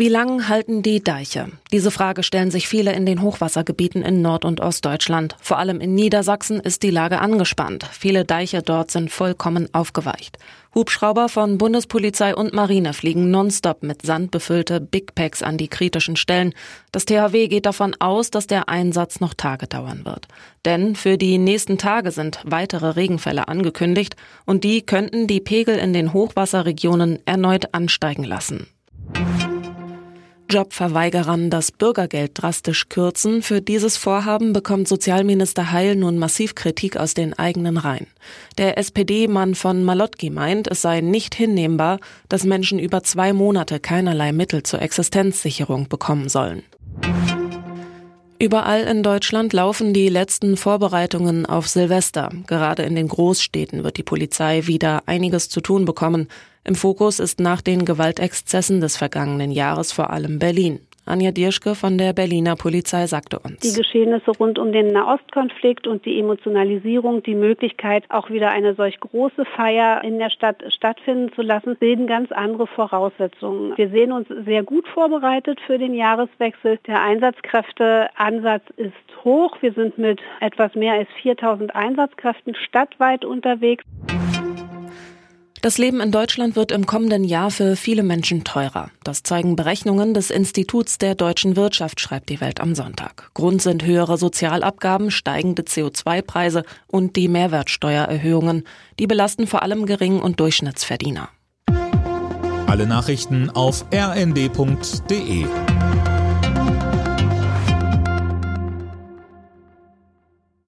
Wie lang halten die Deiche? Diese Frage stellen sich viele in den Hochwassergebieten in Nord- und Ostdeutschland. Vor allem in Niedersachsen ist die Lage angespannt. Viele Deiche dort sind vollkommen aufgeweicht. Hubschrauber von Bundespolizei und Marine fliegen nonstop mit Sand befüllte Big Packs an die kritischen Stellen. Das THW geht davon aus, dass der Einsatz noch Tage dauern wird. Denn für die nächsten Tage sind weitere Regenfälle angekündigt und die könnten die Pegel in den Hochwasserregionen erneut ansteigen lassen. Jobverweigerern das Bürgergeld drastisch kürzen. Für dieses Vorhaben bekommt Sozialminister Heil nun massiv Kritik aus den eigenen Reihen. Der SPD-Mann von Malotki meint, es sei nicht hinnehmbar, dass Menschen über zwei Monate keinerlei Mittel zur Existenzsicherung bekommen sollen. Überall in Deutschland laufen die letzten Vorbereitungen auf Silvester. Gerade in den Großstädten wird die Polizei wieder einiges zu tun bekommen. Im Fokus ist nach den Gewaltexzessen des vergangenen Jahres vor allem Berlin. Anja Dirschke von der Berliner Polizei sagte uns. Die Geschehnisse rund um den Nahostkonflikt und die Emotionalisierung, die Möglichkeit, auch wieder eine solch große Feier in der Stadt stattfinden zu lassen, bilden ganz andere Voraussetzungen. Wir sehen uns sehr gut vorbereitet für den Jahreswechsel. Der Einsatzkräfteansatz ist hoch. Wir sind mit etwas mehr als 4000 Einsatzkräften stadtweit unterwegs. Das Leben in Deutschland wird im kommenden Jahr für viele Menschen teurer. Das zeigen Berechnungen des Instituts der deutschen Wirtschaft, schreibt die Welt am Sonntag. Grund sind höhere Sozialabgaben, steigende CO2-Preise und die Mehrwertsteuererhöhungen. Die belasten vor allem Gering- und Durchschnittsverdiener. Alle Nachrichten auf rnd.de